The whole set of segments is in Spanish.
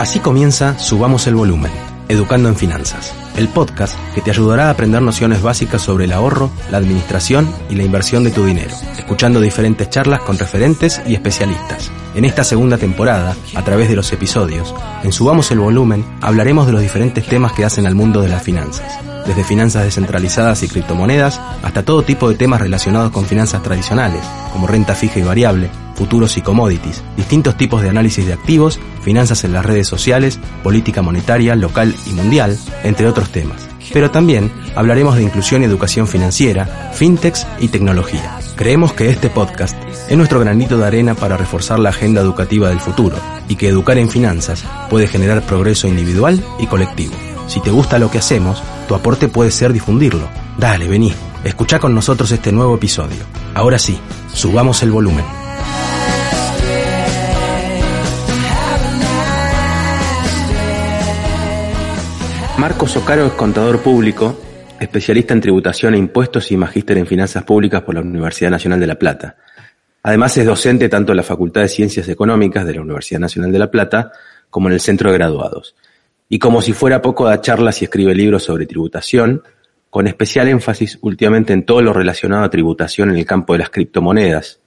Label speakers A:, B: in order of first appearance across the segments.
A: Así comienza Subamos el Volumen, Educando en Finanzas, el podcast que te ayudará a aprender nociones básicas sobre el ahorro, la administración y la inversión de tu dinero, escuchando diferentes charlas con referentes y especialistas. En esta segunda temporada, a través de los episodios, en Subamos el Volumen hablaremos de los diferentes temas que hacen al mundo de las finanzas, desde finanzas descentralizadas y criptomonedas hasta todo tipo de temas relacionados con finanzas tradicionales, como renta fija y variable, futuros y commodities, distintos tipos de análisis de activos, finanzas en las redes sociales, política monetaria, local y mundial, entre otros temas. Pero también hablaremos de inclusión y educación financiera, fintechs y tecnología. Creemos que este podcast es nuestro granito de arena para reforzar la agenda educativa del futuro y que educar en finanzas puede generar progreso individual y colectivo. Si te gusta lo que hacemos, tu aporte puede ser difundirlo. Dale, vení, escucha con nosotros este nuevo episodio. Ahora sí, subamos el volumen. Marcos Ocaro es contador público, especialista en tributación e impuestos y magíster en finanzas públicas por la Universidad Nacional de La Plata. Además es docente tanto en la Facultad de Ciencias Económicas de la Universidad Nacional de La Plata como en el Centro de Graduados. Y como si fuera poco da charlas y escribe libros sobre tributación, con especial énfasis últimamente en todo lo relacionado a tributación en el campo de las criptomonedas,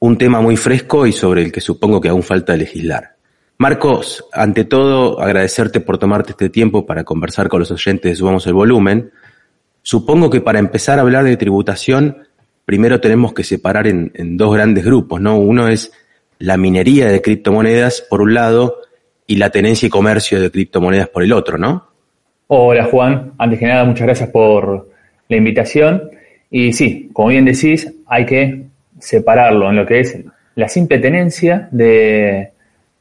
A: un tema muy fresco y sobre el que supongo que aún falta legislar. Marcos, ante todo, agradecerte por tomarte este tiempo para conversar con los oyentes de Subamos el Volumen. Supongo que para empezar a hablar de tributación, primero tenemos que separar en, en, dos grandes grupos, ¿no? Uno es la minería de criptomonedas por un lado y la tenencia y comercio de criptomonedas por el otro, ¿no?
B: Hola Juan, antes que nada muchas gracias por la invitación. Y sí, como bien decís, hay que separarlo en lo que es la simple tenencia de,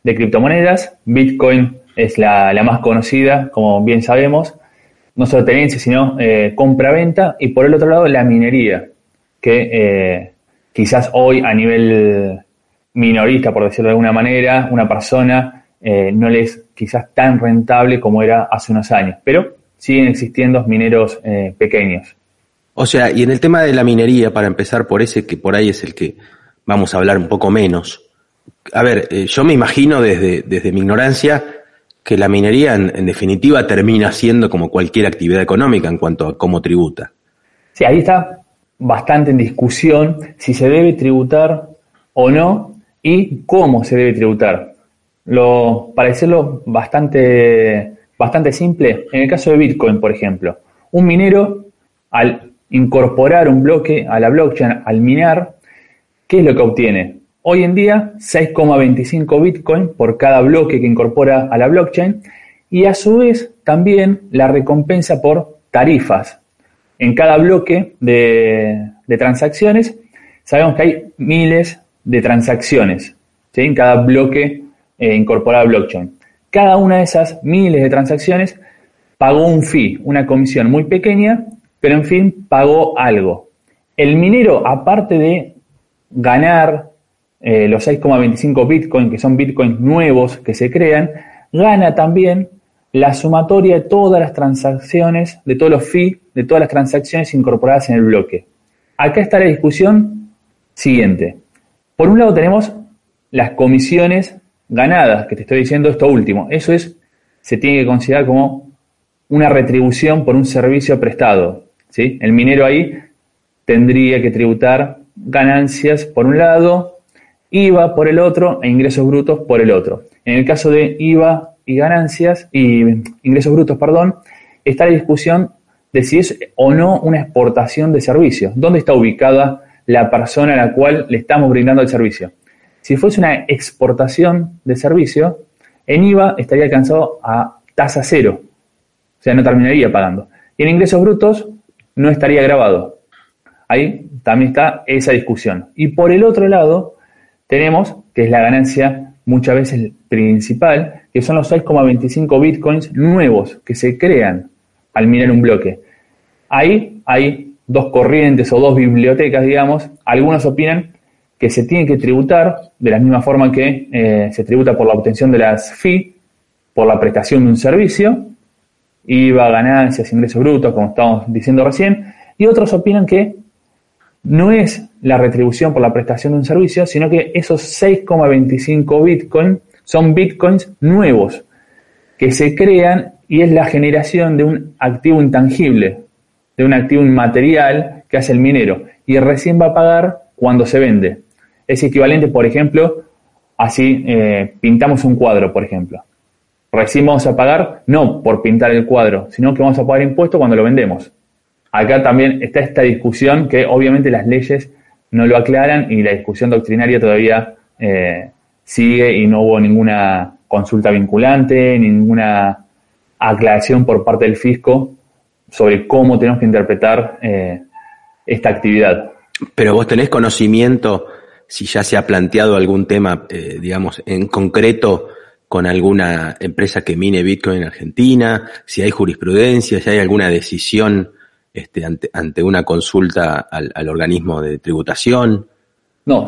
B: criptomonedas. Bitcoin es la, la, más conocida, como bien sabemos. No solo tenencia, sino eh, compra-venta. Y por el otro lado, la minería, que eh, quizás hoy a nivel minorista, por decirlo de alguna manera, una persona eh, no le es quizás tan rentable como era hace unos años. Pero siguen existiendo mineros eh, pequeños.
A: O sea, y en el tema de la minería, para empezar por ese que por ahí es el que vamos a hablar un poco menos, a ver, eh, yo me imagino desde, desde mi ignorancia que la minería en, en, definitiva termina siendo como cualquier actividad económica en cuanto a cómo tributa.
B: Sí, ahí está bastante en discusión si se debe tributar o no y cómo se debe tributar. Lo, para decirlo bastante, bastante simple, en el caso de Bitcoin, por ejemplo, un minero al incorporar un bloque a la blockchain, al minar, ¿qué es lo que obtiene? Hoy en día, 6,25 Bitcoin por cada bloque que incorpora a la blockchain y a su vez también la recompensa por tarifas. En cada bloque de, de transacciones, sabemos que hay miles de transacciones ¿sí? en cada bloque eh, incorporado a blockchain. Cada una de esas miles de transacciones pagó un fee, una comisión muy pequeña, pero en fin, pagó algo. El minero, aparte de ganar eh, los 6,25 Bitcoin, que son Bitcoins nuevos que se crean, gana también la sumatoria de todas las transacciones, de todos los fees, de todas las transacciones incorporadas en el bloque. Acá está la discusión siguiente. Por un lado tenemos las comisiones ganadas, que te estoy diciendo esto último. Eso es, se tiene que considerar como una retribución por un servicio prestado. ¿sí? El minero ahí tendría que tributar ganancias por un lado, IVA por el otro e ingresos brutos por el otro. En el caso de IVA y ganancias y ingresos brutos, perdón, está la discusión de si es o no una exportación de servicios. ¿Dónde está ubicada la persona a la cual le estamos brindando el servicio? Si fuese una exportación de servicio, en IVA estaría alcanzado a tasa cero, o sea, no terminaría pagando. Y en ingresos brutos no estaría grabado. Ahí también está esa discusión. Y por el otro lado, tenemos, que es la ganancia muchas veces principal, que son los 6,25 bitcoins nuevos que se crean al minar un bloque. Ahí hay dos corrientes o dos bibliotecas, digamos. Algunos opinan que se tiene que tributar de la misma forma que eh, se tributa por la obtención de las fee, por la prestación de un servicio, IVA, ganancias, ingresos brutos, como estamos diciendo recién, y otros opinan que no es la retribución por la prestación de un servicio, sino que esos 6,25 bitcoins son bitcoins nuevos que se crean y es la generación de un activo intangible, de un activo inmaterial que hace el minero y recién va a pagar cuando se vende. Es equivalente, por ejemplo, así eh, pintamos un cuadro, por ejemplo. Recién vamos a pagar no por pintar el cuadro, sino que vamos a pagar impuestos cuando lo vendemos. Acá también está esta discusión que obviamente las leyes no lo aclaran y la discusión doctrinaria todavía eh, sigue y no hubo ninguna consulta vinculante, ninguna aclaración por parte del fisco sobre cómo tenemos que interpretar eh, esta actividad.
A: Pero vos tenés conocimiento si ya se ha planteado algún tema, eh, digamos, en concreto con alguna empresa que mine Bitcoin en Argentina, si hay jurisprudencia, si hay alguna decisión este, ante, una consulta al, organismo de tributación.
B: No,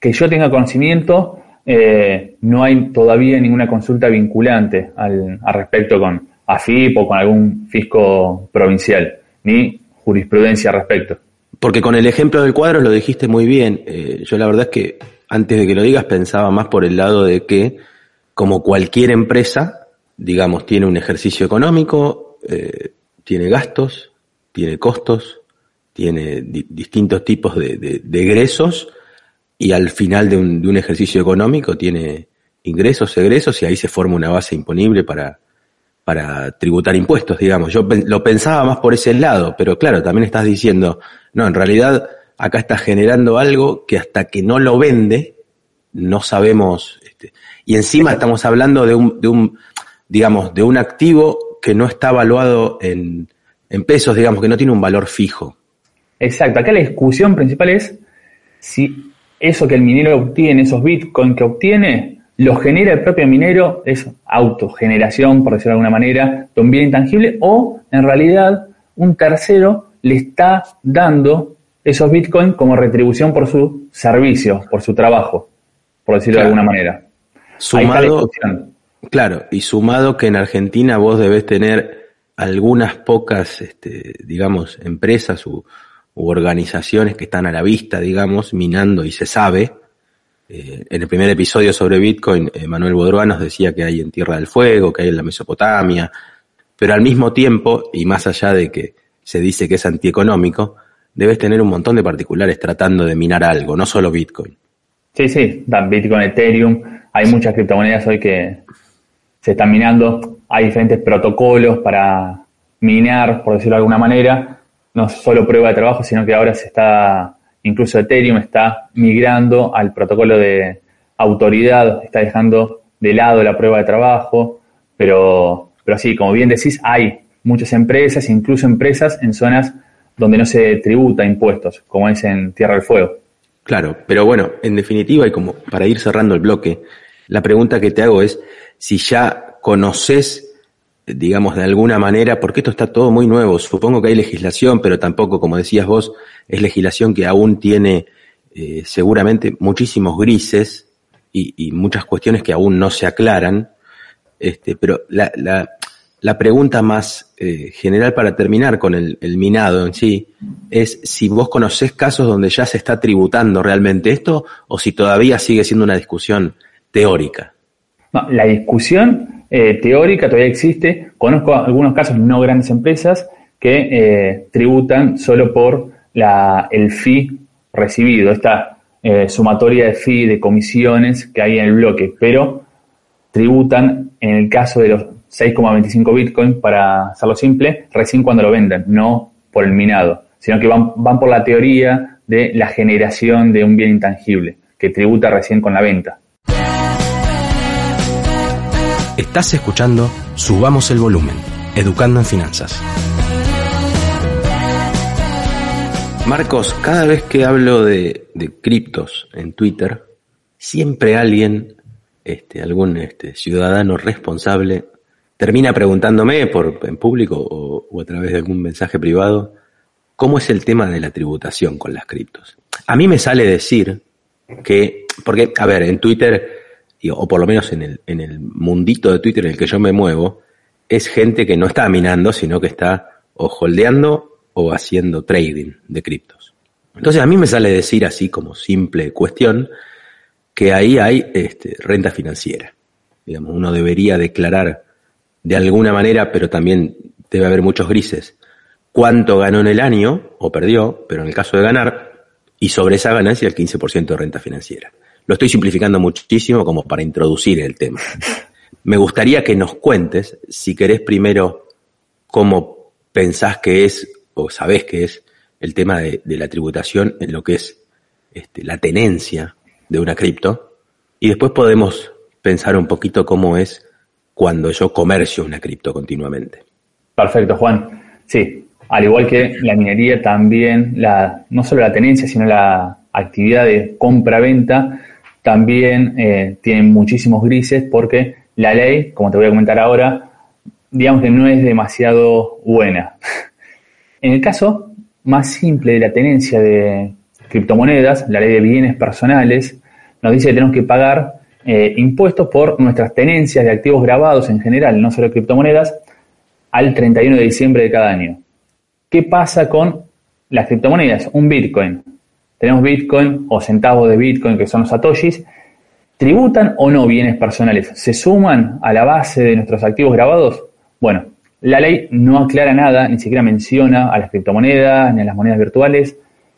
B: que yo tenga conocimiento, eh, no hay todavía ninguna consulta vinculante al, respecto con AFIP o con algún fisco provincial, ni jurisprudencia al respecto.
A: Porque con el ejemplo del cuadro lo dijiste muy bien. Eh, yo la verdad es que antes de que lo digas pensaba más por el lado de que, como cualquier empresa, digamos, tiene un ejercicio económico, eh, tiene gastos, tiene costos, tiene distintos tipos de, de, egresos y al final de un, de un, ejercicio económico tiene ingresos, egresos y ahí se forma una base imponible para, para tributar impuestos, digamos. Yo lo pensaba más por ese lado, pero claro, también estás diciendo, no, en realidad acá está generando algo que hasta que no lo vende, no sabemos, este, y encima estamos hablando de un, de un, digamos, de un activo que no está evaluado en, en pesos, digamos, que no tiene un valor fijo.
B: Exacto, acá la discusión principal es si eso que el minero obtiene, esos bitcoins que obtiene, lo genera el propio minero, es autogeneración, por decirlo de alguna manera, de un bien intangible, o en realidad un tercero le está dando esos bitcoins como retribución por su servicio, por su trabajo, por decirlo de alguna manera.
A: Sumado, claro, y sumado que en Argentina vos debes tener algunas pocas, este, digamos, empresas u, u organizaciones que están a la vista, digamos, minando y se sabe, eh, en el primer episodio sobre Bitcoin, eh, Manuel Bodroa nos decía que hay en Tierra del Fuego, que hay en la Mesopotamia, pero al mismo tiempo, y más allá de que se dice que es antieconómico, debes tener un montón de particulares tratando de minar algo, no solo Bitcoin.
B: Sí, sí, Bitcoin, Ethereum, hay muchas criptomonedas hoy que se están minando, hay diferentes protocolos para minar, por decirlo de alguna manera, no solo prueba de trabajo, sino que ahora se está Incluso Ethereum está migrando al protocolo de autoridad, está dejando de lado la prueba de trabajo, pero, pero sí, como bien decís, hay muchas empresas, incluso empresas en zonas donde no se tributa impuestos, como es en Tierra del Fuego.
A: Claro, pero bueno, en definitiva, y como para ir cerrando el bloque, la pregunta que te hago es si ya conoces digamos, de alguna manera, porque esto está todo muy nuevo. Supongo que hay legislación, pero tampoco, como decías vos, es legislación que aún tiene eh, seguramente muchísimos grises y, muchas cuestiones que aún no se aclaran. Este, pero la, pregunta más eh, general para terminar con el, minado en sí es si vos conocés casos donde ya se está tributando realmente esto o si todavía sigue siendo una discusión teórica.
B: No, la discusión eh, teórica todavía existe. Conozco algunos casos, no grandes empresas, que tributan solo por la, el fee recibido, esta eh, sumatoria de fee, de comisiones que hay en el bloque, pero tributan en el caso de los 6,25 bitcoins, para hacerlo simple, recién cuando lo venden, no por el minado, sino que van, van por la teoría de la generación de un bien intangible, que tributa recién con la venta.
A: Estás escuchando Subamos el Volumen, Educando en Finanzas. Marcos, cada vez que hablo de, criptos en Twitter, siempre alguien, este, algún este, ciudadano responsable, termina preguntándome por, en público o, o a través de algún mensaje privado, ¿cómo es el tema de la tributación con las criptos? A mí me sale decir que, porque, a ver, en Twitter, o por lo menos en el, en el mundito de Twitter en el que yo me muevo, es gente que no está minando, sino que está o holdeando o haciendo trading de criptos. Entonces a mí me sale decir así como simple cuestión que ahí hay este, renta financiera. Digamos, uno debería declarar de alguna manera, pero también debe haber muchos grises, cuánto ganó en el año o perdió, pero en el caso de ganar, y sobre esa ganancia el 15% de renta financiera. Lo estoy simplificando muchísimo como para introducir el tema. Me gustaría que nos cuentes, si querés primero, cómo pensás que es o sabés que es el tema de, la tributación en lo que es este, la tenencia de una cripto y después podemos pensar un poquito cómo es cuando yo comercio una cripto continuamente.
B: Perfecto, Juan. Sí, al igual que la minería, también la, no solo la tenencia, sino la actividad de compra-venta también eh, tienen muchísimos grises porque la ley, como te voy a comentar ahora, digamos que no es demasiado buena. En el caso más simple de la tenencia de criptomonedas, la ley de bienes personales, nos dice que tenemos que pagar eh, impuestos por nuestras tenencias de activos grabados en general, no solo criptomonedas, al 31 de diciembre de cada año. ¿Qué pasa con las criptomonedas? Un Bitcoin. Tenemos Bitcoin o centavos de Bitcoin, que son los satoshis. ¿Tributan o no bienes personales? ¿Se suman a la base de nuestros activos grabados? Bueno, la ley no aclara nada, ni siquiera menciona a las criptomonedas, ni a las monedas virtuales,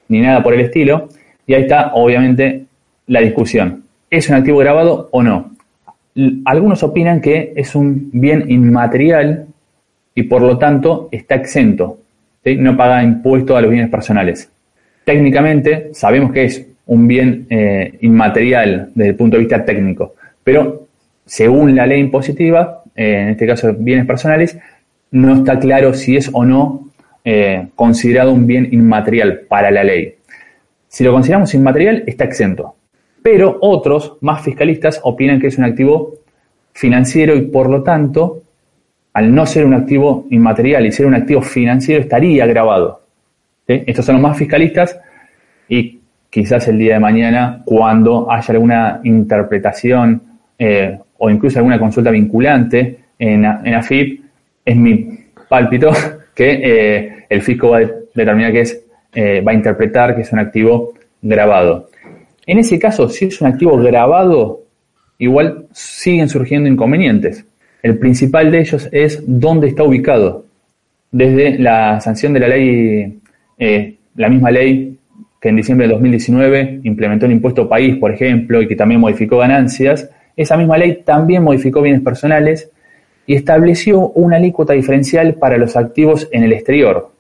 B: ni nada por el estilo. Y ahí está, obviamente, la discusión. ¿Es un activo grabado o no? Algunos opinan que es un bien inmaterial y por lo tanto está exento. No paga impuesto a los bienes personales. Técnicamente sabemos que es un bien eh, inmaterial desde el punto de vista técnico, pero según la ley impositiva, eh, en este caso bienes personales, no está claro si es o no eh, considerado un bien inmaterial para la ley. Si lo consideramos inmaterial, está exento. Pero otros, más fiscalistas, opinan que es un activo financiero y por lo tanto, al no ser un activo inmaterial y ser un activo financiero, estaría grabado. Estos son los más fiscalistas y quizás el día de mañana, cuando haya alguna interpretación eh, o incluso alguna consulta vinculante en AFIP, es mi pálpito que eh, el fisco va a determinar que es, eh, va a interpretar que es un activo grabado. En ese caso, si es un activo grabado, igual siguen surgiendo inconvenientes. El principal de ellos es dónde está ubicado. Desde la sanción de la ley, eh, la misma ley que en diciembre de 2019 implementó el impuesto país, por ejemplo, y que también modificó ganancias, esa misma ley también modificó bienes personales y estableció una alícuota diferencial para los activos en el exterior.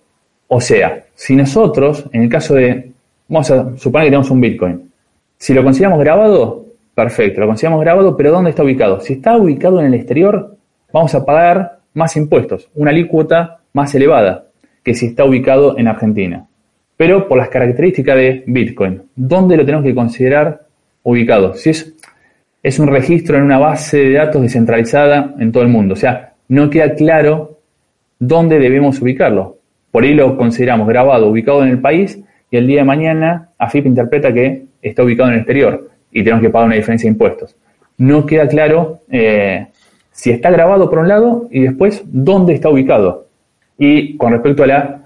B: O sea, si nosotros, en el caso de, vamos a suponer que tenemos un Bitcoin, si lo consideramos grabado, perfecto, lo consideramos grabado, pero ¿dónde está ubicado? Si está ubicado en el exterior, vamos a pagar más impuestos, una alícuota más elevada que si está ubicado en Argentina. Pero por las características de Bitcoin, ¿dónde lo tenemos que considerar ubicado? Si es es un registro en una base de datos descentralizada en todo el mundo. O sea, no queda claro dónde debemos ubicarlo. Por ahí lo consideramos grabado, ubicado en el país, y el día de mañana AFIP interpreta que está ubicado en el exterior y tenemos que pagar una diferencia de impuestos. No queda claro eh, si está grabado por un lado y después dónde está ubicado. Y con respecto a la,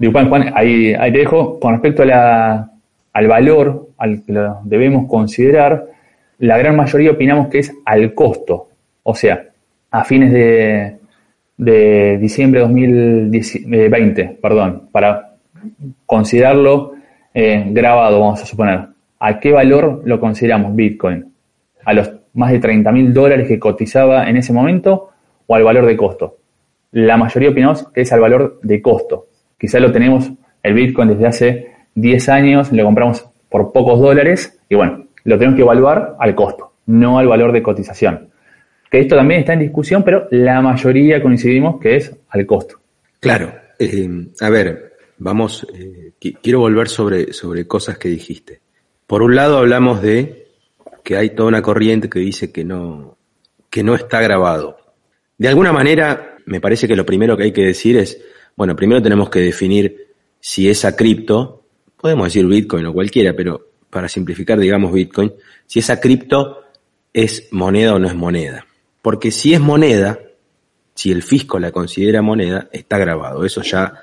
B: Juan, Juan, ahí, ahí te dejo, con respecto a la, al valor al que lo debemos considerar, la gran mayoría opinamos que es al costo. O sea, a fines de, de diciembre de 2020, perdón, para considerarlo eh, grabado, vamos a suponer. ¿A qué valor lo consideramos Bitcoin? ¿A los más de 30 mil dólares que cotizaba en ese momento o al valor de costo? La mayoría opinamos que es al valor de costo. Quizá lo tenemos el Bitcoin desde hace 10 años, lo compramos por pocos dólares y bueno, lo tenemos que evaluar al costo, no al valor de cotización. Que esto también está en discusión, pero la mayoría coincidimos que es al costo.
A: Claro. Eh, a ver, vamos, eh, qui- quiero volver sobre, sobre cosas que dijiste. Por un lado hablamos de que hay toda una corriente que dice que no, que no está grabado. De alguna manera, me parece que lo primero que hay que decir es, bueno, primero tenemos que definir si esa cripto, podemos decir Bitcoin o cualquiera, pero para simplificar, digamos Bitcoin, si esa cripto es moneda o no es moneda. Porque si es moneda, si el fisco la considera moneda, está grabado. Eso ya,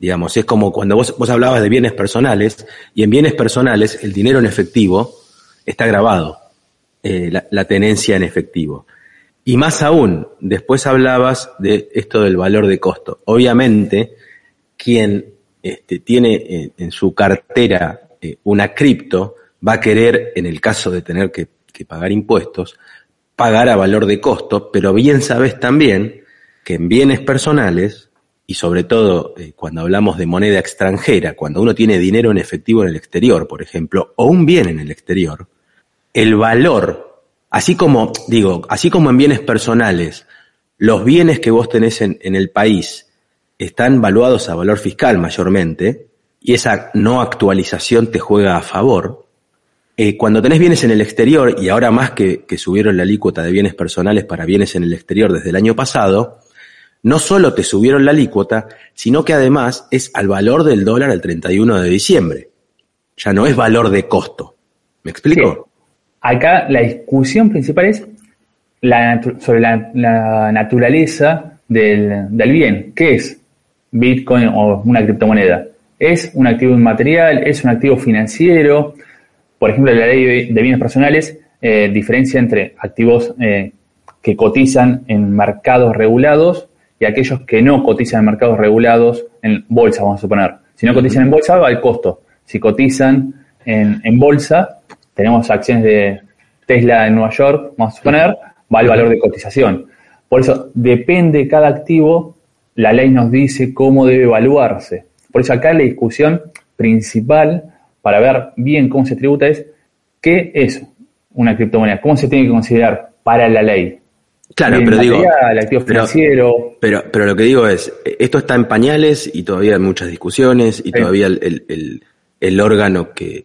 A: digamos, es como cuando vos, vos hablabas de bienes personales, y en bienes personales el dinero en efectivo está grabado, eh, la, tenencia en efectivo. Y más aún, después hablabas de esto del valor de costo. Obviamente, quien este, tiene en, en su cartera eh, una cripto va a querer, en el caso de tener que, pagar impuestos, pagar a valor de costo, pero bien sabes también que en bienes personales, y sobre todo eh, cuando hablamos de moneda extranjera, cuando uno tiene dinero en efectivo en el exterior, por ejemplo, o un bien en el exterior, el valor, así como, digo, así como en bienes personales, los bienes que vos tenés en, en el país están valuados a valor fiscal mayormente, y esa no actualización te juega a favor, eh, cuando tenés bienes en el exterior, y ahora más que, subieron la alícuota de bienes personales para bienes en el exterior desde el año pasado, no solo te subieron la alícuota, sino que además es al valor del dólar al 31 de diciembre. Ya no es valor de costo. ¿Me explico?
B: Acá la discusión principal es la sobre la, la naturaleza del, del bien. ¿Qué es Bitcoin o una criptomoneda? ¿Es un activo inmaterial? ¿Es un activo financiero? Por ejemplo, la ley de bienes personales eh, diferencia entre activos eh, que cotizan en mercados regulados y aquellos que no cotizan en mercados regulados en bolsa, vamos a suponer. Si no cotizan en bolsa, va el costo. Si cotizan en, en bolsa, tenemos acciones de Tesla en Nueva York, vamos a suponer, va el valor de cotización. Por eso, depende de cada activo, la ley nos dice cómo debe evaluarse. Por eso acá la discusión principal para ver bien cómo se tributa es qué es una criptomoneda, cómo se tiene que considerar para la ley.
A: Claro, pero digo,
B: material, activo
A: pero-
B: financiero,
A: Pero, pero lo que digo es, esto está en pañales y todavía hay muchas discusiones y
B: Sí.
A: todavía el, el- el- el órgano que,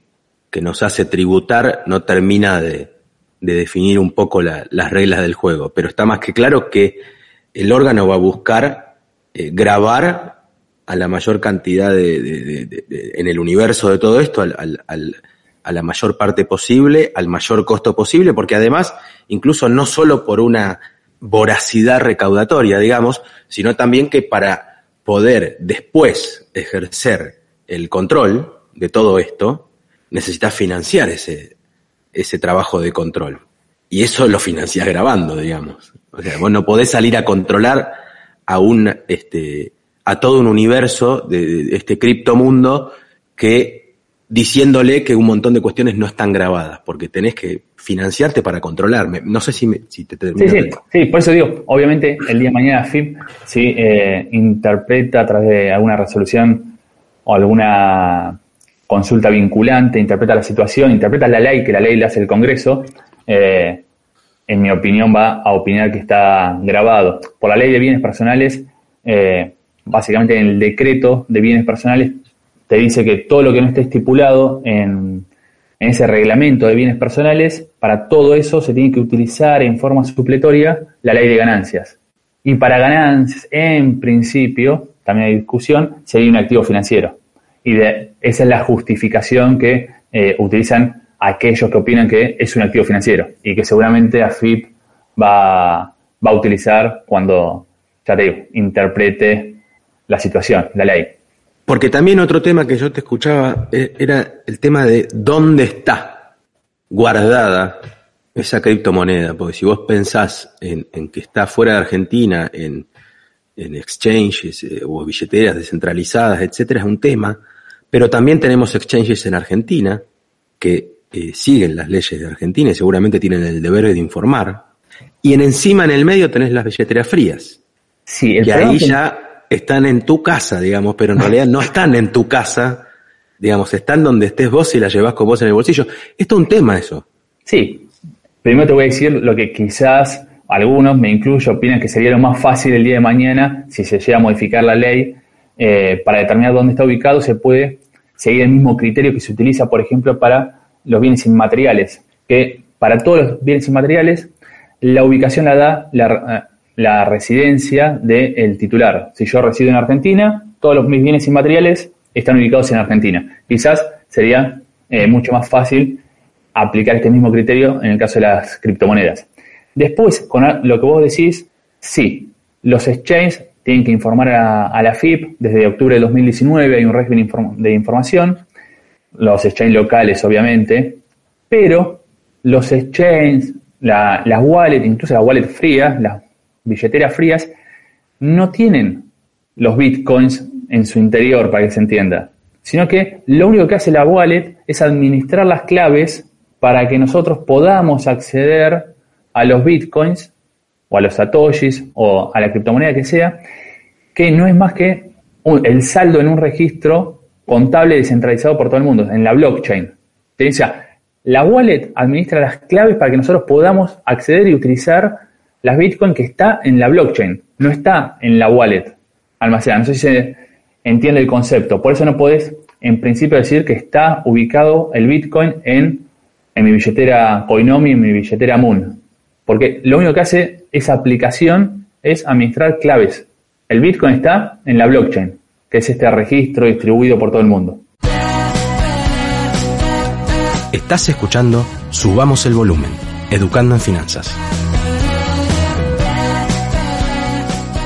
A: que nos hace tributar no termina de, de definir un poco la- las reglas del juego. Pero está más que claro que el órgano va a buscar eh, grabar a la mayor cantidad de, de- de- en el universo de todo esto, al- al- al- a la mayor parte posible, al mayor costo posible, porque además, incluso no solo por una voracidad recaudatoria, digamos, sino también que para poder después ejercer el control de todo esto, necesitas financiar ese, ese trabajo de control. Y eso lo financiás grabando, digamos. O sea, vos no podés salir a controlar a un, este, a todo un universo de, de este criptomundo que diciéndole que un montón de cuestiones no están grabadas, porque tenés que financiarte para controlarme. No sé si, me, si te
B: Sí,
A: termino
B: sí,
A: de-
B: sí, por eso digo, obviamente el día de mañana FIP sí eh, interpreta a través de alguna resolución o alguna consulta vinculante, interpreta la situación, interpreta la ley que la ley le hace el Congreso, eh, en mi opinión va a opinar que está grabado. Por la ley de bienes personales, eh, básicamente en el decreto de bienes personales te dice que todo lo que no esté estipulado en, ese reglamento de bienes personales, para todo eso se tiene que utilizar en forma supletoria la ley de ganancias. Y para ganancias, en principio, también hay discusión, sería un activo financiero. Y esa es la justificación que eh, utilizan aquellos que opinan que es un activo financiero y que seguramente AFIP va, va a utilizar cuando, ya te interprete la situación, la ley.
A: Porque también otro tema que yo te escuchaba eh, era el tema de dónde está guardada esa criptomoneda. Porque si vos pensás en, en que está fuera de Argentina, en, en exchanges eh, o billeteras descentralizadas, etcétera, es un tema. Pero también tenemos exchanges en Argentina que eh, siguen las leyes de Argentina y seguramente tienen el deber de informar. Y en encima, en el medio, tenés las billeteras frías.
B: Sí, el
A: Y
B: problema
A: ahí
B: que-
A: ya están en tu casa, digamos, pero en realidad no están en tu casa, digamos, están donde estés vos y las llevas con vos en el bolsillo. Esto es un tema eso.
B: Sí, primero te voy a decir lo que quizás algunos, me incluyo, opinan que sería lo más fácil el día de mañana si se llega a modificar la ley, eh, para determinar dónde está ubicado se puede seguir el mismo criterio que se utiliza, por ejemplo, para los bienes inmateriales, que para todos los bienes inmateriales la ubicación la da la, la residencia del titular. Si yo resido en Argentina, todos los, mis bienes inmateriales están ubicados en Argentina. Quizás sería eh, mucho más fácil aplicar este mismo criterio en el caso de las criptomonedas. Después, con lo que vos decís, sí, los exchanges tienen que informar a, la FIP. Desde octubre de 2019 hay un régimen de información. Los exchanges locales, obviamente. Pero los exchanges, las wallets, incluso las wallets frías, las billeteras frías, no tienen los bitcoins en su interior, para que se entienda. Sino que lo único que hace la wallet es administrar las claves para que nosotros podamos acceder a los bitcoins o a los satoshis o a la criptomoneda que sea, que no es más que el saldo en un registro contable descentralizado por todo el mundo, en la blockchain. La wallet administra las claves para que nosotros podamos acceder y utilizar las bitcoins que está en la blockchain, no está en la wallet almacenada. No sé si se entiende el concepto. Por eso no podés, en principio, decir que está ubicado el bitcoin en, en mi billetera Coinomi, en mi billetera Moon. Porque lo único que hace esa aplicación es administrar claves. El Bitcoin está en la blockchain, que es este registro distribuido por todo el mundo.
A: Estás escuchando Subamos el Volumen, Educando en Finanzas.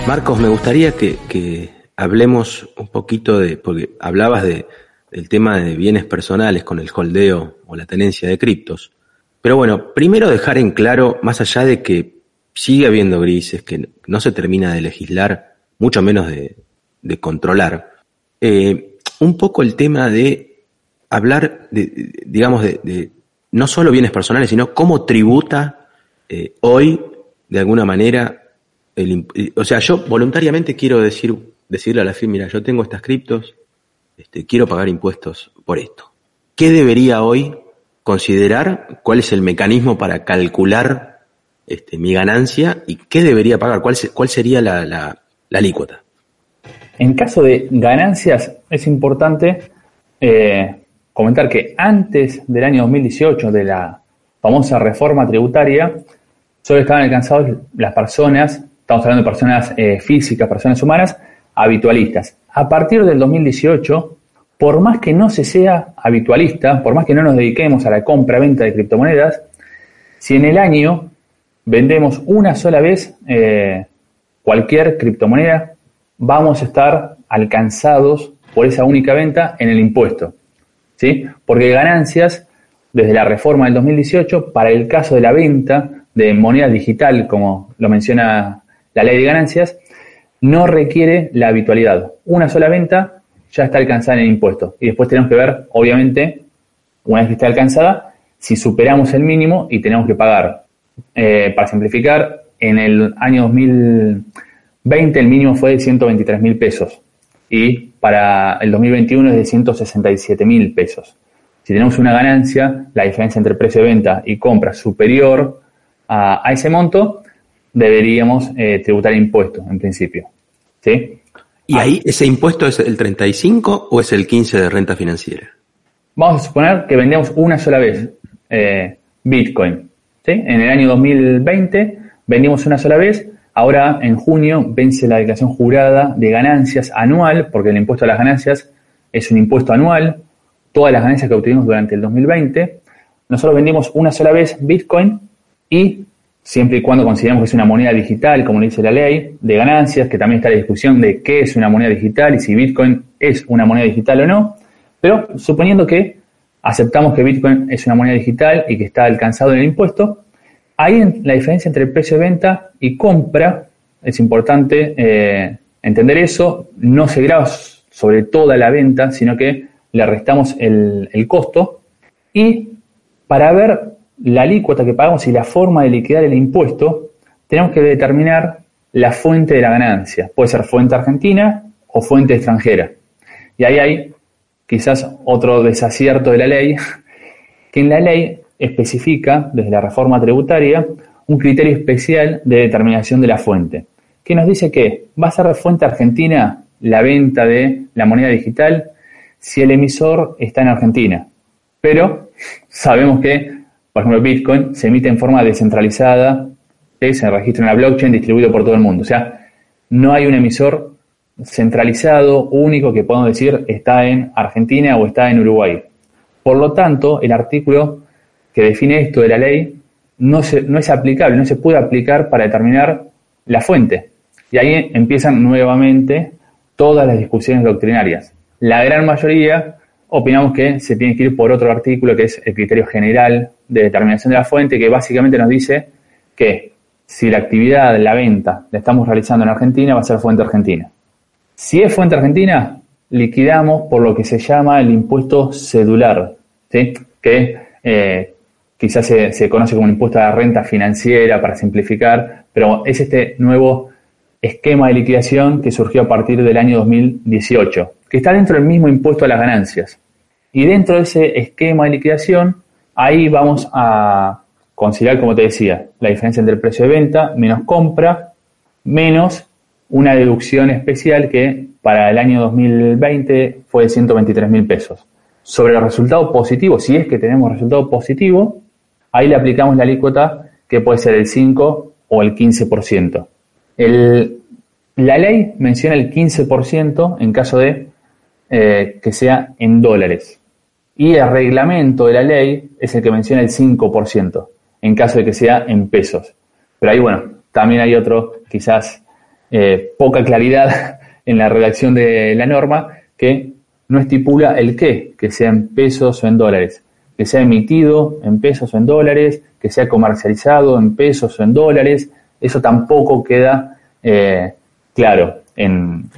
A: Marcos, me gustaría que, hablemos un poquito de, porque hablabas de, del tema de bienes personales con el holdeo o la tenencia de criptos. Pero bueno, primero dejar en claro, más allá de que sigue habiendo grises, que no se termina de legislar, mucho menos de, controlar, eh, un poco el tema de hablar, de, digamos, de, no solo bienes personales, sino cómo tributa eh, hoy, de alguna manera, o sea, yo voluntariamente quiero decir, decirle a la FIM, mira, yo tengo estas criptos, este, quiero pagar impuestos por esto. ¿Qué debería hoy considerar cuál es el mecanismo para calcular este, mi ganancia y qué debería pagar, cuál, sería la, la, alícuota.
B: En caso de ganancias, es importante eh, comentar que antes del año 2018, de la famosa reforma tributaria, solo estaban alcanzados las personas, estamos hablando de personas eh, físicas, personas humanas, habitualistas. A partir del 2018, por más que no se sea habitualista, por más que no nos dediquemos a la compra-venta de criptomonedas, si en el año vendemos una sola vez eh, cualquier criptomoneda, vamos a estar alcanzados por esa única venta en el impuesto. ¿sí? Porque ganancias, desde la reforma del 2018, para el caso de la venta de moneda digital, como lo menciona la ley de ganancias, no requiere la habitualidad. Una sola venta ya está alcanzada en el impuesto. Y después tenemos que ver, obviamente, una vez que esté alcanzada, si superamos el mínimo y tenemos que pagar. Eh, para simplificar, en el año 2020 el mínimo fue de 123 mil pesos y para el 2021 es de 167 mil pesos. Si tenemos una ganancia, la diferencia entre precio de venta y compra superior a, ese monto, deberíamos eh, tributar impuestos en principio. ¿sí?
A: ¿Y ahí ese impuesto es el 35 o es el 15 de renta financiera?
B: Vamos a suponer que vendemos una sola vez eh, Bitcoin. En el año 2020 vendimos una sola vez. Ahora en junio vence la declaración jurada de ganancias anual, porque el impuesto a las ganancias es un impuesto anual. Todas las ganancias que obtuvimos durante el 2020. Nosotros vendimos una sola vez Bitcoin y siempre y cuando consideramos que es una moneda digital, como dice la ley, de ganancias, que también está la discusión de qué es una moneda digital y si Bitcoin es una moneda digital o no, pero suponiendo que aceptamos que Bitcoin es una moneda digital y que está alcanzado en el impuesto, ahí la diferencia entre el precio de venta y compra, es importante eh, entender eso, no se graba sobre toda la venta, sino que le restamos el costo. Y para ver la alícuota que pagamos y la forma de liquidar el impuesto, tenemos que determinar la fuente de la ganancia. Puede ser fuente argentina o fuente extranjera. Y ahí hay quizás otro desacierto de la ley, que en la ley especifica, desde la reforma tributaria, un criterio especial de determinación de la fuente, que nos dice que va a ser de fuente argentina la venta de la moneda digital si el emisor está en Argentina. Pero sabemos que, por ejemplo, Bitcoin se emite en forma descentralizada, que se registra en la blockchain distribuido por todo el mundo. O sea, no hay un emisor centralizado, único, que podamos decir está en Argentina o está en Uruguay. Por lo tanto, el artículo que define esto de la ley no, no es aplicable, no se puede aplicar para determinar la fuente. Y ahí empiezan nuevamente todas las discusiones doctrinarias. La gran mayoría opinamos que se tiene que ir por otro artículo que es el criterio general de determinación de la fuente, que básicamente nos dice que si la actividad, la venta, la estamos realizando en Argentina, va a ser fuente argentina. Si es fuente argentina, liquidamos por lo que se llama el impuesto cedular, que eh, quizás se, se, conoce como un impuesto a la renta financiera para simplificar, pero es este nuevo esquema de liquidación que surgió a partir del año 2018, que está dentro del mismo impuesto a las ganancias. Y dentro de ese esquema de liquidación, ahí vamos a considerar, como te decía, la diferencia entre el precio de venta menos compra, menos una deducción especial que para el año 2020 fue de 123 mil pesos. Sobre el resultado positivo, si es que tenemos resultado positivo, ahí le aplicamos la alícuota que puede ser el 5 o el 15%. La ley menciona el 15% en caso de eh, que sea en dólares. Y el reglamento de la ley es el que menciona el 5% en caso de que sea en pesos. Pero ahí, bueno, también hay otro, quizás eh, poca claridad en la redacción de la norma que no estipula el qué, que sea en pesos o en dólares, que sea emitido en pesos o en dólares, que sea comercializado en pesos o en dólares, eso tampoco queda eh, claro en,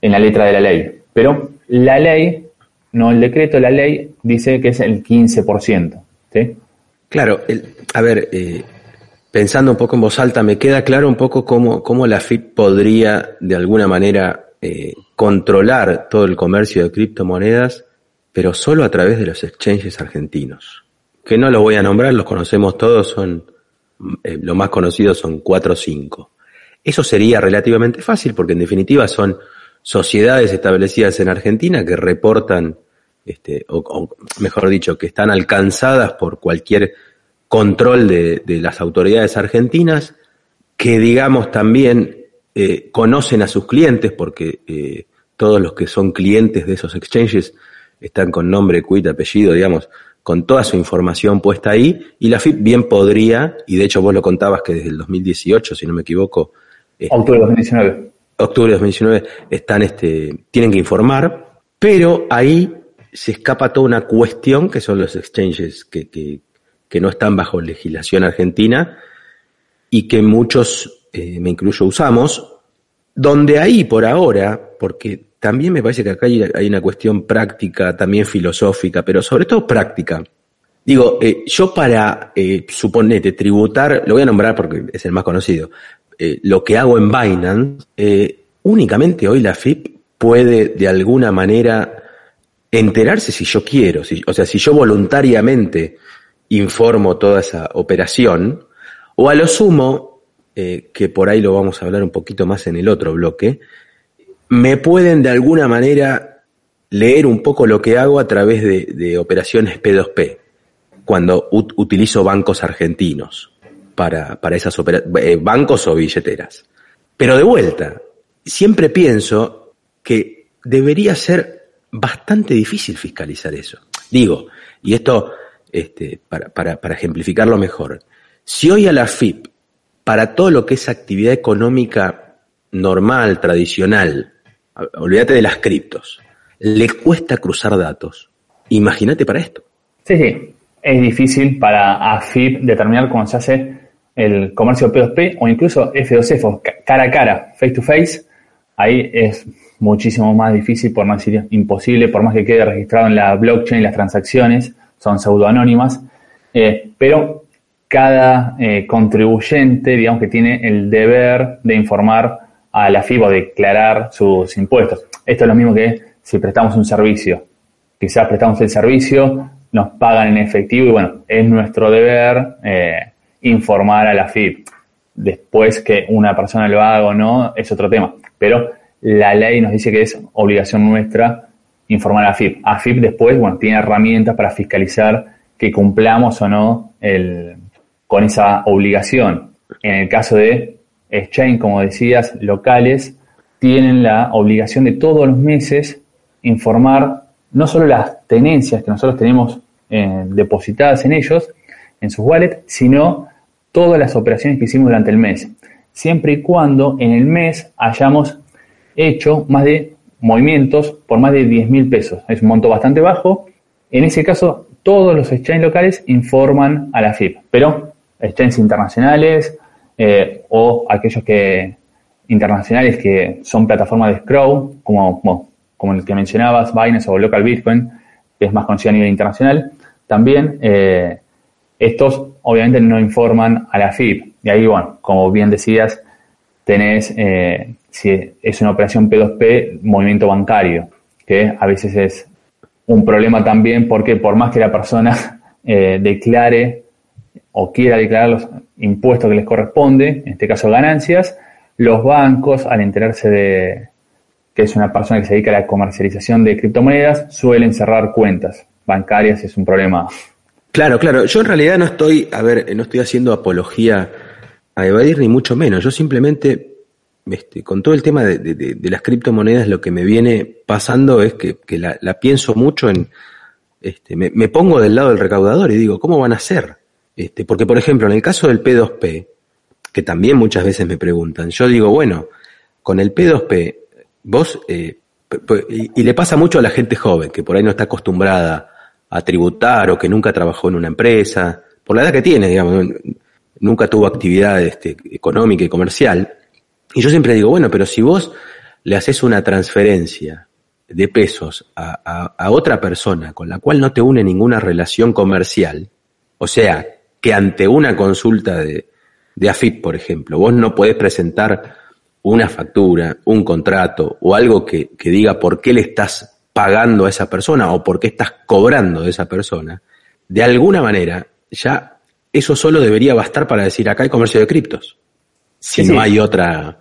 B: en la letra de la ley. Pero la ley, no el decreto, la ley dice que es el 15%. ¿sí?
A: Claro, a ver, eh, pensando un poco en voz alta, me queda claro un poco cómo, cómo la FIP podría de alguna manera eh, controlar todo el comercio de criptomonedas, pero solo a través de los exchanges argentinos. Que no los voy a nombrar, los conocemos todos, son eh, lo más conocidos son cuatro o cinco. Eso sería relativamente fácil porque en definitiva son sociedades establecidas en Argentina que reportan, este, o, mejor dicho, que están alcanzadas por cualquier control de, las autoridades argentinas, que digamos también eh, conocen a sus clientes porque eh, todos los que son clientes de esos exchanges están con nombre, quit, apellido, digamos, con toda su información puesta ahí, y la FIP bien podría, y de hecho vos lo contabas que desde el 2018, si no me equivoco.
B: Este, octubre de 2019.
A: Octubre de 2019 están, este, tienen que informar, pero ahí se escapa toda una cuestión que son los exchanges que, que, que no están bajo legislación argentina y que muchos, eh, me incluyo, usamos, donde ahí por ahora, porque también me parece que acá hay, una cuestión práctica, también filosófica, pero sobre todo práctica. Digo, eh, yo para, eh, suponete, tributar, lo voy a nombrar porque es el más conocido, eh, lo que hago en Binance, eh, únicamente hoy la FIP puede de alguna manera enterarse si yo quiero, o sea, si yo voluntariamente informo toda esa operación, o a lo sumo, que por ahí lo vamos a hablar un poquito más en el otro bloque, me pueden de alguna manera leer un poco lo que hago a través de, operaciones P2P, cuando utilizo bancos argentinos para, para esas operaciones, eh, bancos o billeteras. Pero de vuelta, siempre pienso que debería ser bastante difícil fiscalizar eso. Digo, y esto este, para, para, para ejemplificarlo mejor, si hoy a la FIP, para todo lo que es actividad económica normal, tradicional, olvídate de las criptos, le cuesta cruzar datos. Imagínate para esto.
B: Sí, sí. Es difícil para AFIP determinar cómo se hace el comercio P2P o incluso F2F, cara a cara, face to face. Ahí es muchísimo más difícil, por no decir imposible, por más que quede registrado en la blockchain las transacciones, son pseudoanónimas. Eh, pero cada eh, contribuyente, digamos que tiene el deber de informar a la FIBO declarar sus impuestos. Esto es lo mismo que si prestamos un servicio. Quizás prestamos el servicio, nos pagan en efectivo y bueno, es nuestro deber eh, informar a la FIB. Después que una persona lo haga o no es otro tema. Pero la ley nos dice que es obligación nuestra informar a AFIP. AFIP después, bueno, tiene herramientas para fiscalizar que cumplamos o no el, con esa obligación. En el caso de exchange, como decías, locales, tienen la obligación de todos los meses informar no solo las tenencias que nosotros tenemos eh, depositadas en ellos, en sus wallets, sino todas las operaciones que hicimos durante el mes, siempre y cuando en el mes hayamos hecho más de movimientos por más de 10 mil pesos. Es un monto bastante bajo. En ese caso, todos los exchanges locales informan a la FIP, pero exchanges internacionales eh, o aquellos que internacionales que son plataformas de scroll, como, como el que mencionabas, Binance o Local Bitcoin, que es más conocido a nivel internacional, también eh, estos obviamente no informan a la FIP. Y ahí, bueno, como bien decías, tenés, eh, si es una operación P2P, movimiento bancario, que a veces es un problema también porque por más que la persona declare o quiera declarar los impuestos que les corresponde, en este caso ganancias, los bancos, al enterarse de que es una persona que se dedica a la comercialización de criptomonedas, suelen cerrar cuentas bancarias, es un problema.
A: Claro, claro. Yo en realidad no estoy, a ver, no estoy haciendo apología a evadir ni mucho menos. Yo simplemente, este, con todo el tema de, las criptomonedas, lo que me viene pasando es que, la, pienso mucho en, este, me, me, pongo del lado del recaudador y digo, ¿cómo van a ser? Este, porque, por ejemplo, en el caso del P2P, que también muchas veces me preguntan, yo digo, bueno, con el P2P, vos, eh, y, le pasa mucho a la gente joven, que por ahí no está acostumbrada a tributar o que nunca trabajó en una empresa, por la edad que tiene, digamos, nunca tuvo actividad este, económica y comercial. Y yo siempre digo, bueno, pero si vos le haces una transferencia de pesos a, a, otra persona con la cual no te une ninguna relación comercial, o sea, que ante una consulta de, de AFIP, por ejemplo, vos no podés presentar una factura, un contrato o algo que, que diga por qué le estás pagando a esa persona o por qué estás cobrando de esa persona, de alguna manera ya eso solo debería bastar para decir acá hay comercio de criptos. Si no hay otra,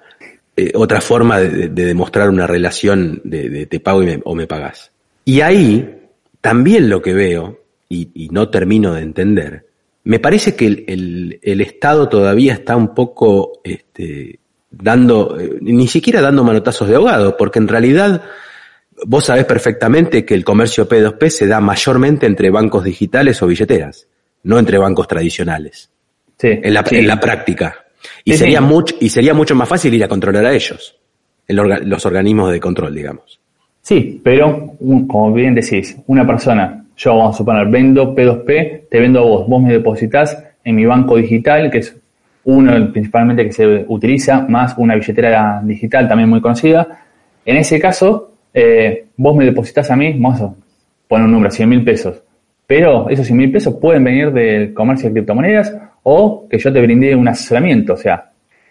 A: eh, otra forma de, demostrar una relación de, te pago o me pagas. Y ahí también lo que veo, y no termino de entender, me parece que el, el, Estado todavía está un poco este, dando, eh, ni siquiera dando manotazos de ahogado, porque en realidad vos sabés perfectamente que el comercio P2P se da mayormente entre bancos digitales o billeteras, no entre bancos tradicionales. Sí, en, la, en la práctica. Y, sería Mucho, y sería mucho más fácil ir a controlar a ellos, los organismos de control, digamos.
B: Sí, pero como bien decís, una persona yo vamos a suponer, vendo P2P, te vendo a vos, vos me depositas en mi banco digital, que es uno principalmente que se utiliza, más una billetera digital también muy conocida. En ese caso, eh, vos me depositas a mí, a poner un número, 100 mil pesos. Pero esos 100 mil pesos pueden venir del comercio de criptomonedas o que yo te brinde un asesoramiento. O sea,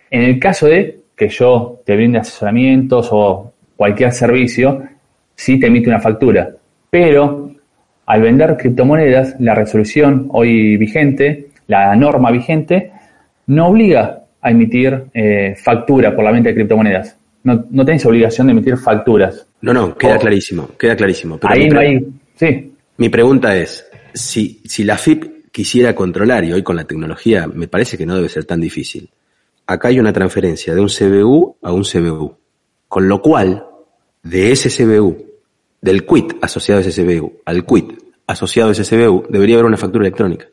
B: en el caso de que yo te brinde asesoramientos o cualquier servicio, sí te emite una factura. Pero al vender criptomonedas, la resolución hoy vigente, la norma vigente, no obliga a emitir eh, factura por la venta de criptomonedas. No, no tenés obligación de emitir facturas.
A: No, no, queda clarísimo, queda clarísimo.
B: ahí no hay, sí.
A: Mi pregunta es, si, si la FIP quisiera controlar, y hoy con la tecnología me parece que no debe ser tan difícil, acá hay una transferencia de un CBU a un CBU, con lo cual, de ese CBU del quit asociado a ese CBU al quit asociado a ese CBU, debería haber una factura electrónica.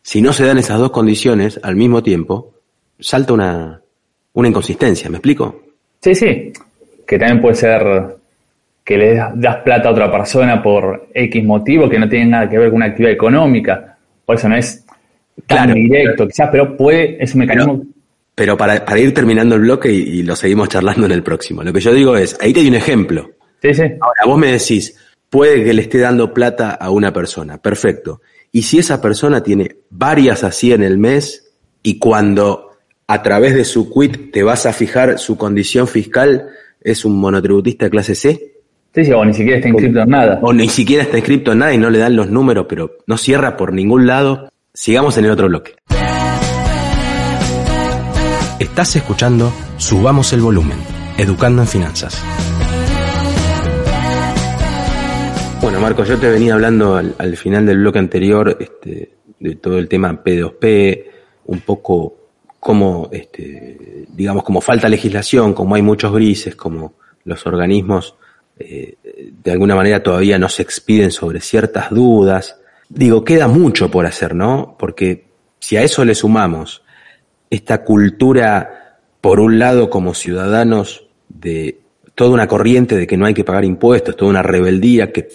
A: Si no se dan esas dos condiciones al mismo tiempo, salta una, una inconsistencia, ¿me explico?
B: Sí, sí, que también puede ser que le das plata a otra persona por X motivo que no tiene nada que ver con una actividad económica, por eso no es tan directo, quizás, pero puede, es un mecanismo...
A: Pero, para, para, ir terminando el bloque y, y, lo seguimos charlando en el próximo, lo que yo digo es, ahí te doy un ejemplo. Ahora, vos me decís, puede que le esté dando plata a una persona, perfecto. Y si esa persona tiene varias así en el mes y cuando a través de su quit te vas a fijar su condición fiscal, es un monotributista de clase C.
B: Sí, sí, o ni siquiera está inscrito en nada.
A: O ni siquiera está inscrito en nada y no le dan los números, pero no cierra por ningún lado. Sigamos en el otro bloque.
C: Estás escuchando Subamos el Volumen
A: Educando en Finanzas. Marcos, yo te venía hablando al, final del bloque anterior este, de todo el tema P2P, un poco como, este, digamos, como falta legislación, como hay muchos grises, como los organismos eh, de alguna manera todavía no se expiden sobre ciertas dudas. Digo, queda mucho por hacer, ¿no? Porque si a eso le sumamos esta cultura, por un lado, como ciudadanos, de toda una corriente de que no hay que pagar impuestos, toda una rebeldía que,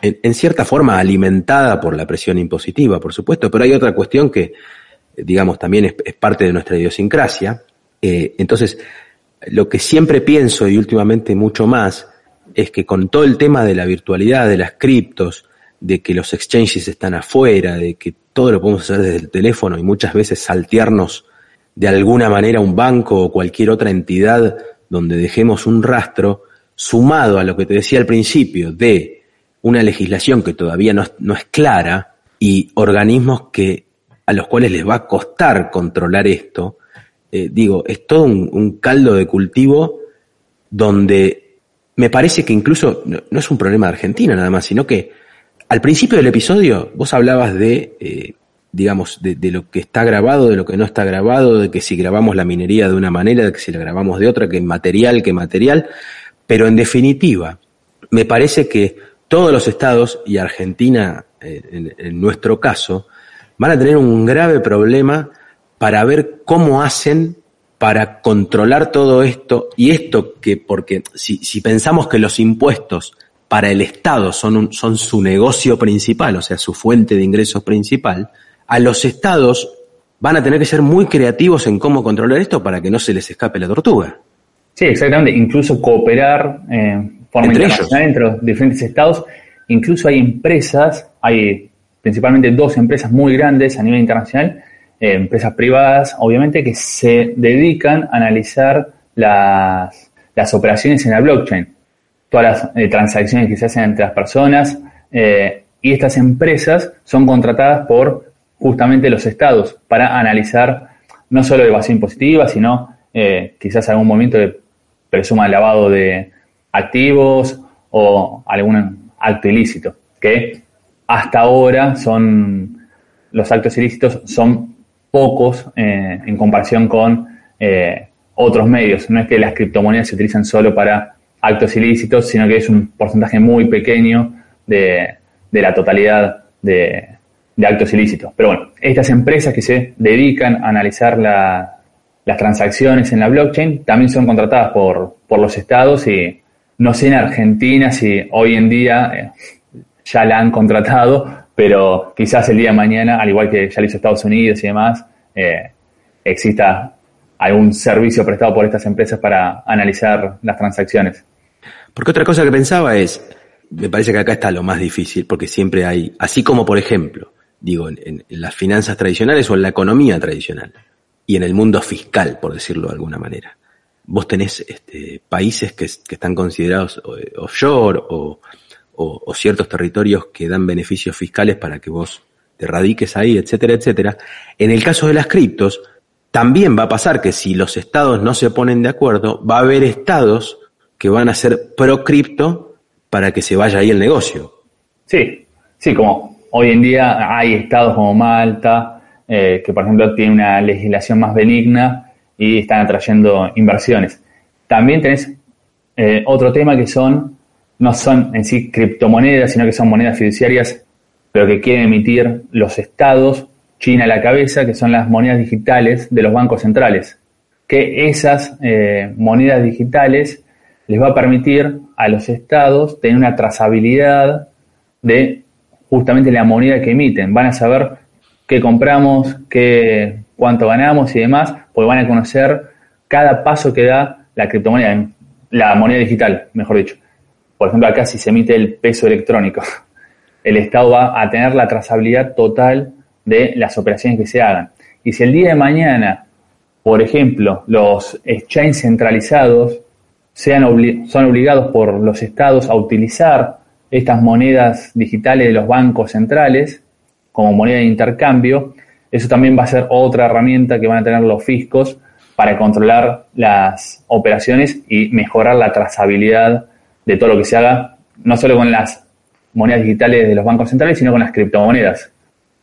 A: en, cierta forma, alimentada por la presión impositiva, por supuesto, pero hay otra cuestión que, digamos, también es, parte de nuestra idiosincrasia. Eh, entonces, lo que siempre pienso y últimamente mucho más es que con todo el tema de la virtualidad, de las criptos, de que los exchanges están afuera, de que todo lo podemos hacer desde el teléfono y muchas veces saltearnos de alguna manera un banco o cualquier otra entidad donde dejemos un rastro, sumado a lo que te decía al principio de una legislación que todavía no, es clara y organismos que a los cuales les va a costar controlar esto, eh, digo, es todo un caldo de cultivo donde me parece que incluso no, es un problema de Argentina nada más, sino que al principio del episodio vos hablabas de, eh, digamos, de, lo que está grabado, de lo que no está grabado, de que si grabamos la minería de una manera, de que si la grabamos de otra, que material, que material, pero en definitiva, me parece que todos los estados, y Argentina eh, en nuestro caso, van a tener un grave problema para ver cómo hacen para controlar todo esto y esto que, porque si, si pensamos que los impuestos para el Estado son, son su negocio principal, o sea, su fuente de ingresos principal, a los estados van a tener que ser muy creativos en cómo controlar esto para que no se les escape la tortuga.
B: Sí, exactamente. Incluso cooperar eh, forma entre internacional entre diferentes estados. Incluso hay empresas, hay principalmente dos empresas muy grandes a nivel internacional eh, empresas privadas, obviamente, que se dedican a analizar las, las operaciones en la blockchain, todas las eh, transacciones que se hacen entre las personas, eh, y estas empresas son contratadas por justamente los estados para analizar no solo evasión positiva, sino quizás algún momento de presuma lavado de activos o algún acto ilícito, que hasta ahora son los actos ilícitos son pocos eh, en comparación con eh, otros medios. No es que las criptomonedas se utilizan solo para actos ilícitos, sino que es un porcentaje muy pequeño de, la totalidad de, actos ilícitos. Pero bueno, estas empresas que se dedican a analizar las transacciones en la blockchain también son contratadas por, los estados y no sé en Argentina si hoy en día eh, ya la han contratado, pero quizás el día de mañana, al igual que ya lo hizo Estados Unidos y demás, eh, exista algún servicio prestado por estas empresas para analizar las transacciones.
A: Porque otra cosa que pensaba es, me parece que acá está lo más difícil, porque siempre hay, así como por ejemplo, digo, en, las finanzas tradicionales o en la economía tradicional, y en el mundo fiscal, por decirlo de alguna manera. Vos tenés este, países que, están considerados eh, offshore o, ciertos territorios que dan beneficios fiscales para que vos te radiques ahí, etcétera, etcétera. En el caso de las criptos, también va a pasar que si los estados no se ponen de acuerdo, va a haber estados que van a ser pro cripto para que se vaya ahí el negocio.
B: Sí, sí, como hoy en día hay estados como Malta, eh, que por ejemplo tiene una legislación más benigna y están atrayendo inversiones. También tenés eh, otro tema que son no son en sí criptomonedas, sino que son monedas fiduciarias, pero que quieren emitir los estados, China a la cabeza, que son las monedas digitales de los bancos centrales. Que esas eh, monedas digitales les va a permitir a los estados tener una trazabilidad de justamente la moneda que emiten. Van a saber qué compramos, qué, cuánto ganamos y demás, porque van a conocer cada paso que da la criptomoneda, la moneda digital, mejor dicho por ejemplo, acá si se emite el peso electrónico, el Estado va a tener la trazabilidad total de las operaciones que se hagan. Y si el día de mañana, por ejemplo, los exchanges centralizados sean son obligados por los estados a utilizar estas monedas digitales de los bancos centrales como moneda de intercambio, eso también va a ser otra herramienta que van a tener los fiscos para controlar las operaciones y mejorar la trazabilidad de todo lo que se haga, no solo con las monedas digitales de los bancos centrales, sino con las criptomonedas.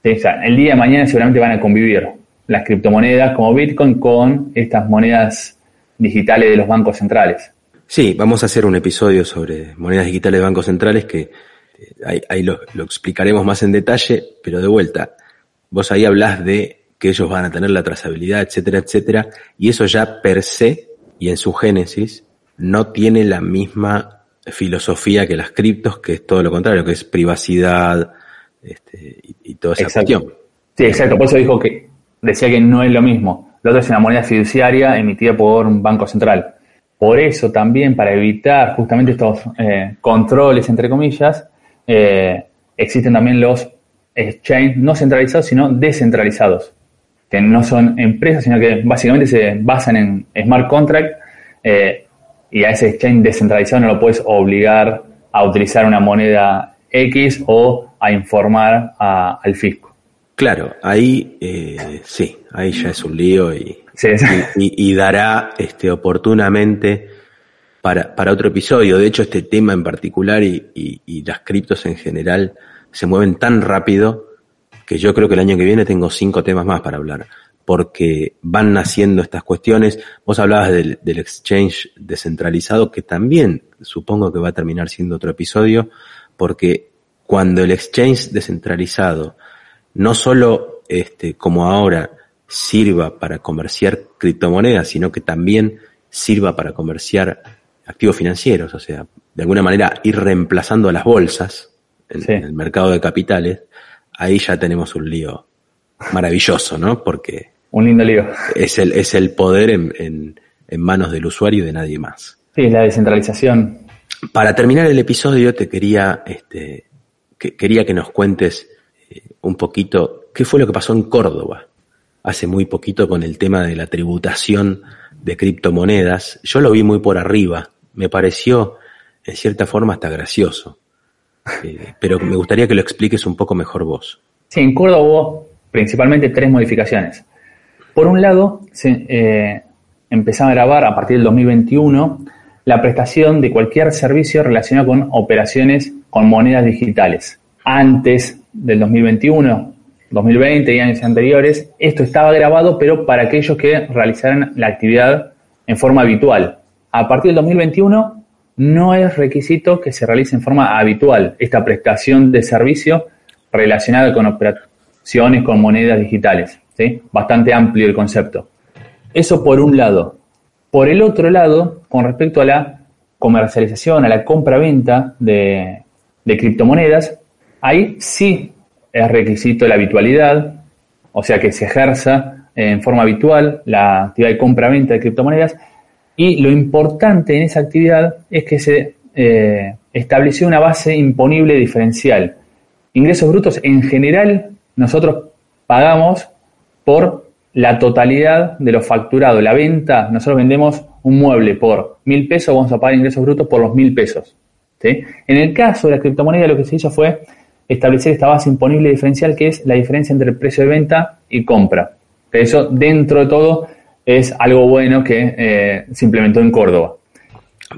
B: O sea, el día de mañana seguramente van a convivir las criptomonedas como Bitcoin con estas monedas digitales de los bancos centrales.
A: Sí, vamos a hacer un episodio sobre monedas digitales de bancos centrales que eh, ahí, lo, explicaremos más en detalle, pero de vuelta, vos ahí hablas de que ellos van a tener la trazabilidad, etcétera, etcétera, y eso ya per se y en su génesis no tiene la misma filosofía que las criptos, que es todo lo contrario, que es privacidad este, y, toda esa cuestión.
B: Sí, exacto, por eso dijo que decía que no es lo mismo. Lo otro es una moneda fiduciaria emitida por un banco central. Por eso también, para evitar justamente estos eh, controles, entre comillas, eh, existen también los exchanges no centralizados, sino descentralizados, que no son empresas, sino que básicamente se basan en smart contract eh, y a ese exchange descentralizado no lo puedes obligar a utilizar una moneda X o a informar al fisco.
A: Claro, ahí eh, sí, ahí ya es un lío y, y, dará este, oportunamente para, para otro episodio. De hecho, este tema en particular y, y, las criptos en general se mueven tan rápido que yo creo que el año que viene tengo cinco temas más para hablar, porque van naciendo estas cuestiones. Vos hablabas del, del exchange descentralizado, que también supongo que va a terminar siendo otro episodio, porque cuando el exchange descentralizado no solo este, como ahora sirva para comerciar criptomonedas, sino que también sirva para comerciar activos financieros, o sea, de alguna manera ir reemplazando a las bolsas en, el mercado de capitales, ahí ya tenemos un lío maravilloso, ¿no? Porque
B: un lindo lío.
A: Es el, es el poder en, en, en manos del usuario y de nadie más.
B: Sí, la descentralización.
A: Para terminar el episodio te quería, este, que, quería que nos cuentes eh, un poquito qué fue lo que pasó en Córdoba hace muy poquito con el tema de la tributación de criptomonedas. Yo lo vi muy por arriba, me pareció en cierta forma hasta gracioso, eh, pero me gustaría que lo expliques un poco mejor vos.
B: Sí, en Córdoba hubo principalmente tres modificaciones. Por un lado, se eh, a grabar a partir del 2021 la prestación de cualquier servicio relacionado con operaciones con monedas digitales. Antes del 2021, 2020 y años anteriores, esto estaba grabado, pero para aquellos que realizaran la actividad en forma habitual. A partir del 2021 no es requisito que se realice en forma habitual esta prestación de servicio relacionada con operaciones con monedas digitales. ¿sí? Bastante amplio el concepto. Eso por un lado. Por el otro lado, con respecto a la comercialización, a la compra-venta de, de criptomonedas, ahí sí es requisito la habitualidad, o sea que se ejerza en forma habitual la actividad de compra-venta de criptomonedas. Y lo importante en esa actividad es que se eh, estableció una base imponible diferencial. Ingresos brutos en general nosotros pagamos por la totalidad de lo facturado. La venta, nosotros vendemos un mueble por mil pesos, vamos a pagar ingresos brutos por los mil pesos. En el caso de la criptomoneda lo que se hizo fue establecer esta base imponible diferencial que es la diferencia entre el precio de venta y compra. Eso, dentro de todo, es algo bueno que eh, se implementó en Córdoba.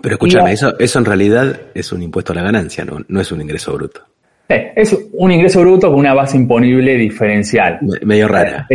A: Pero escúchame, eso, eso en realidad es un impuesto a la ganancia, no, no es un ingreso bruto.
B: Eh, es un ingreso bruto con una base imponible diferencial.
A: medio rara.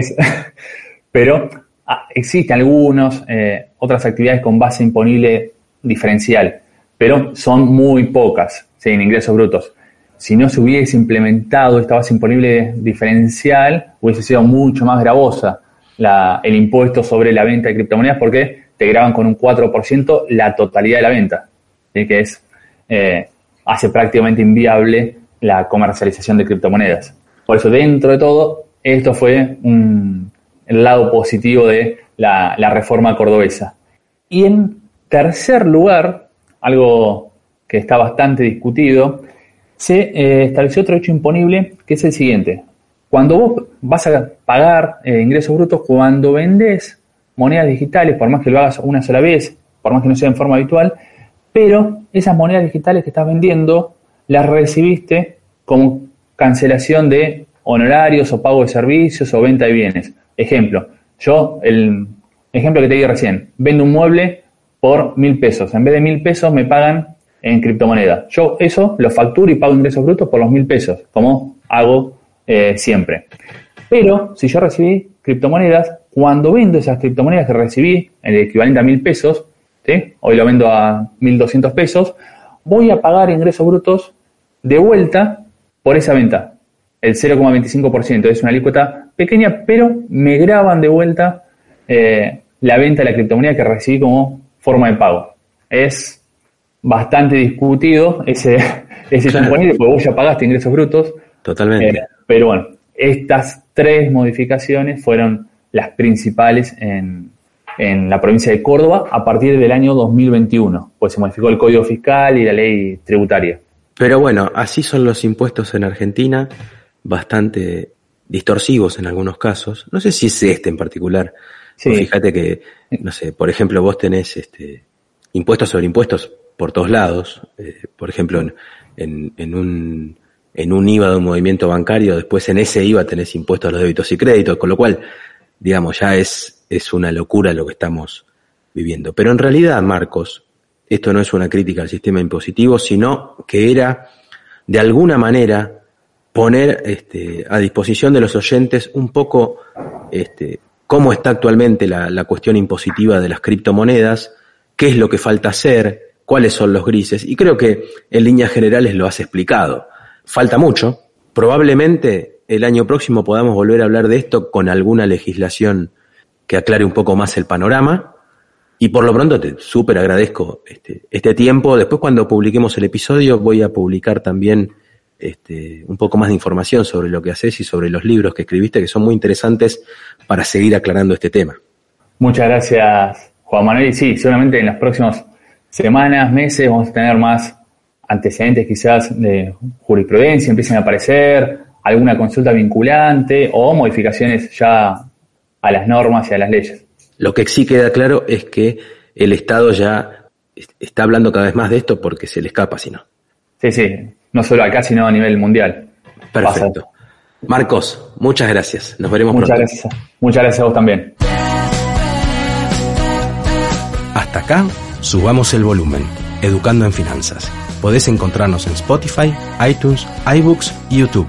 B: pero ah, existen algunos, eh, otras actividades con base imponible diferencial, pero son muy pocas, en ingresos brutos si no se hubiese implementado esta base imponible diferencial, hubiese sido mucho más gravosa el impuesto sobre la venta de criptomonedas porque te graban con un 4% la totalidad de la venta, que es eh, hace prácticamente inviable la comercialización de criptomonedas. Por eso, dentro de todo, esto fue el lado positivo de la, la reforma cordobesa. Y en tercer lugar, algo que está bastante discutido, se eh, estableció otro hecho imponible que es el siguiente. Cuando vos vas a pagar eh, ingresos brutos, cuando vendés monedas digitales, por más que lo hagas una sola vez, por más que no sea en forma habitual, pero esas monedas digitales que estás vendiendo las recibiste como cancelación de honorarios o pago de servicios o venta de bienes. Ejemplo, yo el ejemplo que te di recién, vendo un mueble por mil pesos. En vez de mil pesos me pagan en criptomoneda. Yo eso lo facturo y pago ingresos brutos por los mil pesos, como hago eh, siempre. Pero si yo recibí criptomonedas, cuando vendo esas criptomonedas que recibí, el equivalente a mil pesos, hoy lo vendo a mil doscientos pesos, voy a pagar ingresos brutos de vuelta por esa venta. El 0,25% es una alícuota pequeña, pero me graban de vuelta eh, la venta de la criptomoneda que recibí como forma de pago. Es bastante discutido ese, ese componente, porque vos ya pagaste ingresos brutos.
A: Totalmente.
B: Eh, pero bueno, estas tres modificaciones fueron las principales en, en la provincia de Córdoba a partir del año 2021, pues se modificó el Código Fiscal y la ley tributaria.
A: Pero bueno, así son los impuestos en Argentina, bastante distorsivos en algunos casos. No sé si es este en particular. Sí. Fíjate que, no sé, por ejemplo, vos tenés este, impuestos sobre impuestos por todos lados. Eh, por ejemplo, en, en, un, en un IVA de un movimiento bancario, después en ese IVA tenés impuestos a los débitos y créditos, con lo cual, digamos, ya es, es una locura lo que estamos viviendo. Pero en realidad, Marcos, esto no es una crítica al sistema impositivo, sino que era, de alguna manera, poner este, a disposición de los oyentes un poco este, cómo está actualmente la, la cuestión impositiva de las criptomonedas, qué es lo que falta hacer, cuáles son los grises, y creo que en líneas generales lo has explicado. Falta mucho, probablemente el año próximo podamos volver a hablar de esto con alguna legislación que aclare un poco más el panorama, y por lo pronto te súper agradezco este, este tiempo. Después cuando publiquemos el episodio voy a publicar también este, un poco más de información sobre lo que haces y sobre los libros que escribiste, que son muy interesantes para seguir aclarando este tema.
B: Muchas gracias, Juan Manuel. Y sí, seguramente en las próximas semanas, meses, vamos a tener más antecedentes quizás de jurisprudencia, empiecen a aparecer alguna consulta vinculante o modificaciones ya a las normas y a las leyes.
A: Lo que sí queda claro es que el Estado ya está hablando cada vez más de esto porque se le escapa, si no.
B: Sí, sí, no solo acá, sino a nivel mundial.
A: Perfecto. Marcos, muchas gracias. Nos veremos
B: muchas
A: pronto.
B: Gracias. Muchas gracias a vos también.
A: Hasta acá, subamos el volumen. Educando en Finanzas. Podés encontrarnos en Spotify, iTunes, iBooks y YouTube.